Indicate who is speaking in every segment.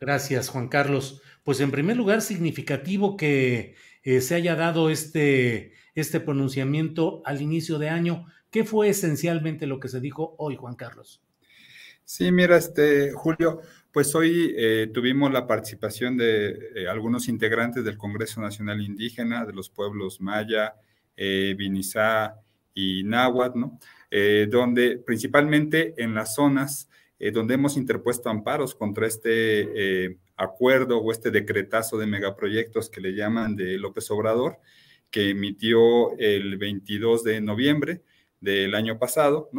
Speaker 1: Gracias, Juan Carlos. Pues en primer lugar, significativo que eh, se haya dado este, este pronunciamiento al inicio de año. ¿Qué fue esencialmente lo que se dijo hoy, Juan Carlos?
Speaker 2: Sí, mira, este Julio, pues hoy eh, tuvimos la participación de eh, algunos integrantes del Congreso Nacional Indígena, de los pueblos Maya, eh, y Náhuatl, ¿no? Donde principalmente en las zonas eh, donde hemos interpuesto amparos contra este eh, acuerdo o este decretazo de megaproyectos que le llaman de López Obrador, que emitió el 22 de noviembre del año pasado.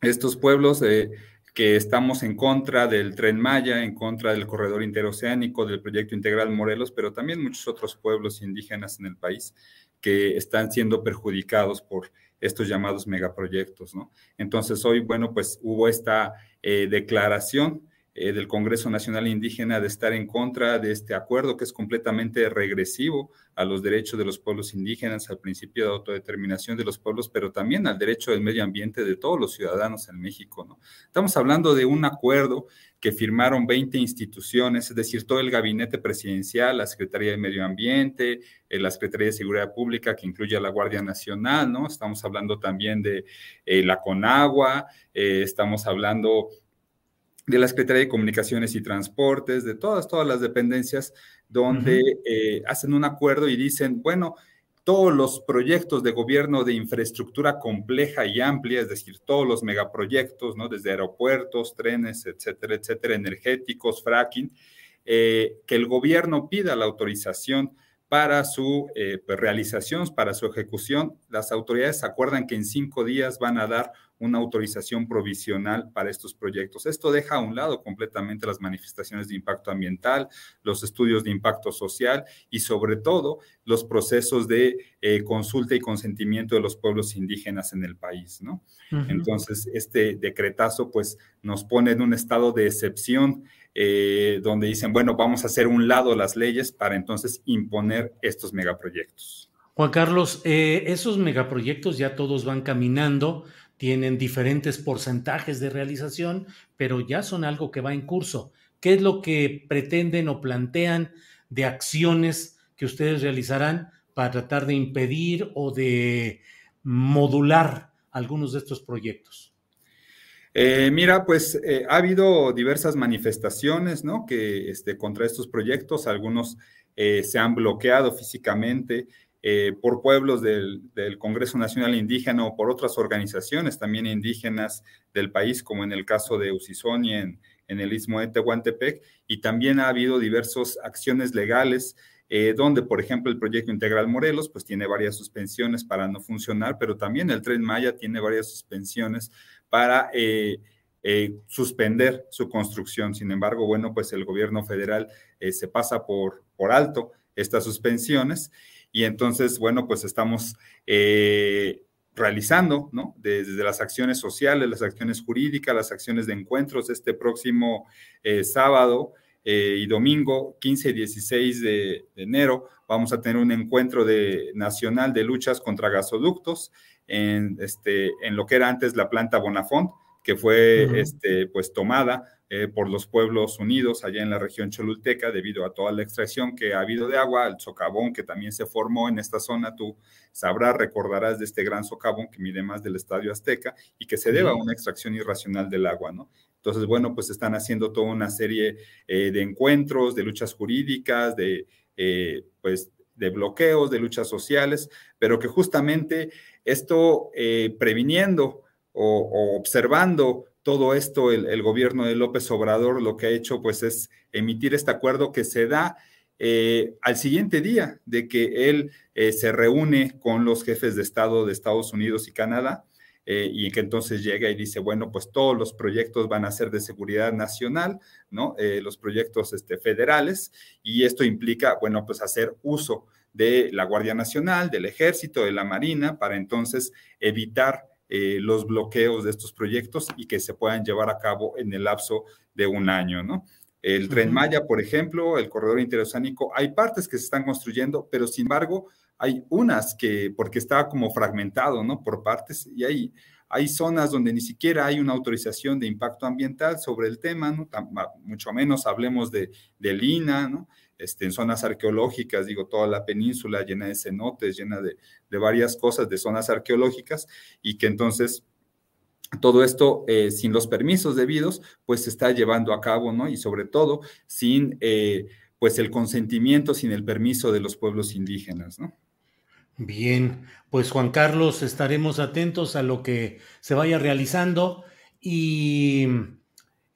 Speaker 2: Estos pueblos eh, que estamos en contra del tren Maya, en contra del corredor interoceánico, del proyecto integral Morelos, pero también muchos otros pueblos indígenas en el país que están siendo perjudicados por estos llamados megaproyectos, ¿no? Entonces hoy, bueno, pues hubo esta eh, declaración eh, del Congreso Nacional Indígena de estar en contra de este acuerdo que es completamente regresivo a los derechos de los pueblos indígenas, al principio de autodeterminación de los pueblos, pero también al derecho del medio ambiente de todos los ciudadanos en México, ¿no? Estamos hablando de un acuerdo que firmaron 20 instituciones, es decir, todo el gabinete presidencial, la Secretaría de Medio Ambiente, eh, la Secretaría de Seguridad Pública, que incluye a la Guardia Nacional, ¿no? Estamos hablando también de eh, la CONAGUA, eh, estamos hablando de la Secretaría de Comunicaciones y Transportes, de todas, todas las dependencias, donde eh, hacen un acuerdo y dicen, bueno, todos los proyectos de gobierno de infraestructura compleja y amplia, es decir, todos los megaproyectos, ¿no? Desde aeropuertos, trenes, etcétera, etcétera, energéticos, fracking, eh, que el gobierno pida la autorización para su eh, pues, realización, para su ejecución. Las autoridades acuerdan que en cinco días van a dar una autorización provisional para estos proyectos. Esto deja a un lado completamente las manifestaciones de impacto ambiental, los estudios de impacto social y sobre todo los procesos de eh, consulta y consentimiento de los pueblos indígenas en el país, ¿no? Uh -huh. Entonces, este decretazo pues nos pone en un estado de excepción eh, donde dicen, bueno, vamos a hacer un lado las leyes para entonces imponer estos megaproyectos.
Speaker 1: Juan Carlos, eh, esos megaproyectos ya todos van caminando, tienen diferentes porcentajes de realización, pero ya son algo que va en curso. ¿Qué es lo que pretenden o plantean de acciones que ustedes realizarán para tratar de impedir o de modular algunos de estos proyectos?
Speaker 2: Eh, mira, pues eh, ha habido diversas manifestaciones, ¿no? Que este, contra estos proyectos, algunos eh, se han bloqueado físicamente eh, por pueblos del, Congreso Nacional Indígena o por otras organizaciones también indígenas del país, como en el caso de Usizoni en, el istmo de Tehuantepec, y también ha habido diversas acciones legales eh, donde, por ejemplo, el proyecto integral Morelos, pues tiene varias suspensiones para no funcionar, pero también el tren Maya tiene varias suspensiones para eh, suspender su construcción. Sin embargo, bueno, pues el gobierno federal se pasa por alto estas suspensiones y entonces, bueno, pues estamos eh, realizando, ¿no? Desde las acciones sociales, las acciones jurídicas, las acciones de encuentros este próximo eh, sábado eh, y domingo 15 y 16 de, de, enero vamos a tener un encuentro de, nacional de luchas contra gasoductos en, este, en lo que era antes la planta Bonafont, que fue este, pues tomada eh, por los pueblos unidos allá en la región cholulteca debido a toda la extracción que ha habido de agua, el socavón que también se formó en esta zona, tú sabrás, recordarás de este gran socavón que mide más del Estadio Azteca y que se debe a una extracción irracional del agua, ¿no? Entonces, bueno, pues están haciendo toda una serie eh, de encuentros, de luchas jurídicas, de, eh, pues, de bloqueos, de luchas sociales, pero que justamente esto previniendo o observando todo esto, el, gobierno de López Obrador lo que ha hecho pues es emitir este acuerdo que se da eh, al siguiente día de que él eh, se reúne con los jefes de Estado de Estados Unidos y Canadá eh, y que entonces llega y dice, bueno, pues todos los proyectos van a ser de seguridad nacional, ¿no? los proyectos este, federales y esto implica, bueno, pues hacer uso de la Guardia Nacional, del Ejército, de la Marina, para entonces evitar eh, los bloqueos de estos proyectos y que se puedan llevar a cabo en el lapso de un año, ¿no? El tren Maya, por ejemplo, el corredor interoceánico, hay partes que se están construyendo, pero sin embargo, hay unas que, porque está como fragmentado, ¿no? Por partes, y hay, hay zonas donde ni siquiera hay una autorización de impacto ambiental sobre el tema, ¿no? mucho menos hablemos de, de Lina, ¿no? Este, en zonas arqueológicas, digo, toda la península llena de cenotes, llena de, varias cosas, de zonas arqueológicas, y que entonces todo esto eh, sin los permisos debidos, pues se está llevando a cabo, ¿no? Y sobre todo sin, eh, pues, el consentimiento, sin el permiso de los pueblos indígenas, ¿no?
Speaker 1: Bien, pues Juan Carlos, estaremos atentos a lo que se vaya realizando y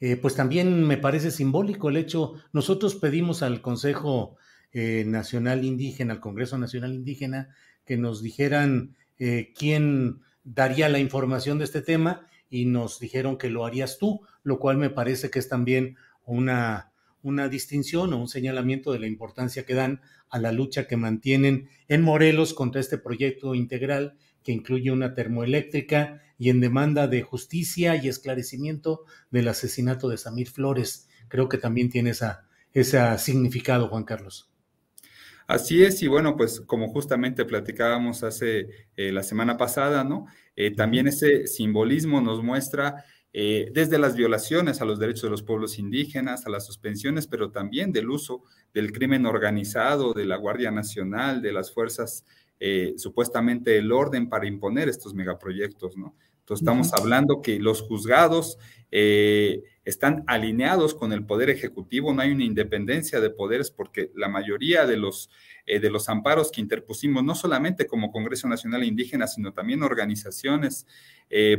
Speaker 1: eh, pues también me parece simbólico el hecho, nosotros pedimos al Consejo eh, Nacional Indígena, al Congreso Nacional Indígena, que nos dijeran eh, quién daría la información de este tema y nos dijeron que lo harías tú, lo cual me parece que es también una, una distinción o un señalamiento de la importancia que dan a la lucha que mantienen en Morelos contra este proyecto integral que incluye una termoeléctrica y en demanda de justicia y esclarecimiento del asesinato de Samir Flores. Creo que también tiene esa, ese significado, Juan Carlos.
Speaker 2: Así es, y bueno, pues como justamente platicábamos hace eh, la semana pasada, ¿no? Eh, también ese simbolismo nos muestra eh, desde las violaciones a los derechos de los pueblos indígenas, a las suspensiones, pero también del uso del crimen organizado, de la Guardia Nacional, de las fuerzas eh, supuestamente el orden para imponer estos megaproyectos, ¿no? Entonces estamos hablando que los juzgados eh, están alineados con el poder ejecutivo, no hay una independencia de poderes porque la mayoría de los, eh, de los amparos que interpusimos, no solamente como Congreso Nacional Indígena, sino también organizaciones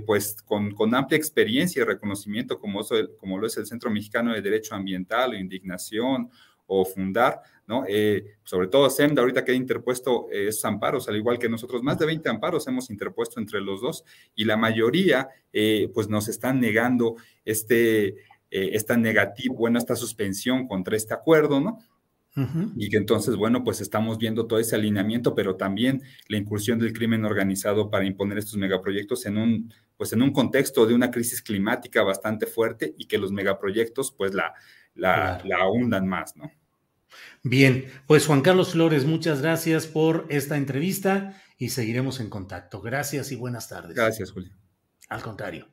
Speaker 2: pues con, con, amplia experiencia y reconocimiento como, como lo es el Centro Mexicano de Derecho Ambiental o Indignación o Fundar, ¿no? Eh, sobre todo SEMDA, ahorita que ha interpuesto eh, esos amparos, al igual que nosotros, más de 20 amparos hemos interpuesto entre los dos y la mayoría, eh, pues nos están negando este, esta negativa, bueno, esta suspensión contra este acuerdo, ¿no? Y que entonces, bueno, pues estamos viendo todo ese alineamiento, pero también la incursión del crimen organizado para imponer estos megaproyectos en un, pues en un contexto de una crisis climática bastante fuerte y que los megaproyectos, pues la, la, la hundan más, ¿no?
Speaker 1: Bien, pues Juan Carlos Flores, muchas gracias por esta entrevista y seguiremos en contacto. Gracias y buenas tardes.
Speaker 2: Gracias, Julio.
Speaker 1: Al contrario.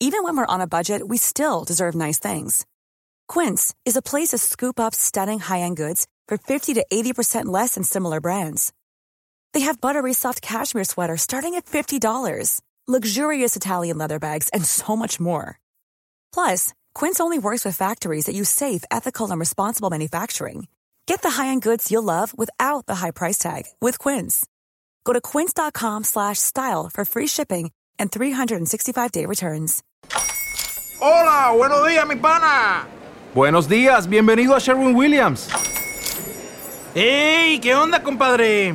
Speaker 3: Even when we're on a budget, we still deserve nice things. Quince is a place to scoop up stunning high-end goods for 50 to 80% less than similar brands. They have buttery soft cashmere sweaters starting at $50, luxurious Italian leather bags, and so much more. Plus, Quince only works with factories that use safe, ethical, and responsible manufacturing. Get the high-end goods you'll love without the high price tag with Quince. Go to quince.com/style for free shipping and 365-day returns.
Speaker 4: Hola, buenos días, mi pana.
Speaker 5: Buenos días, bienvenido a Sherwin Williams.
Speaker 4: Hey, ¿qué onda, compadre?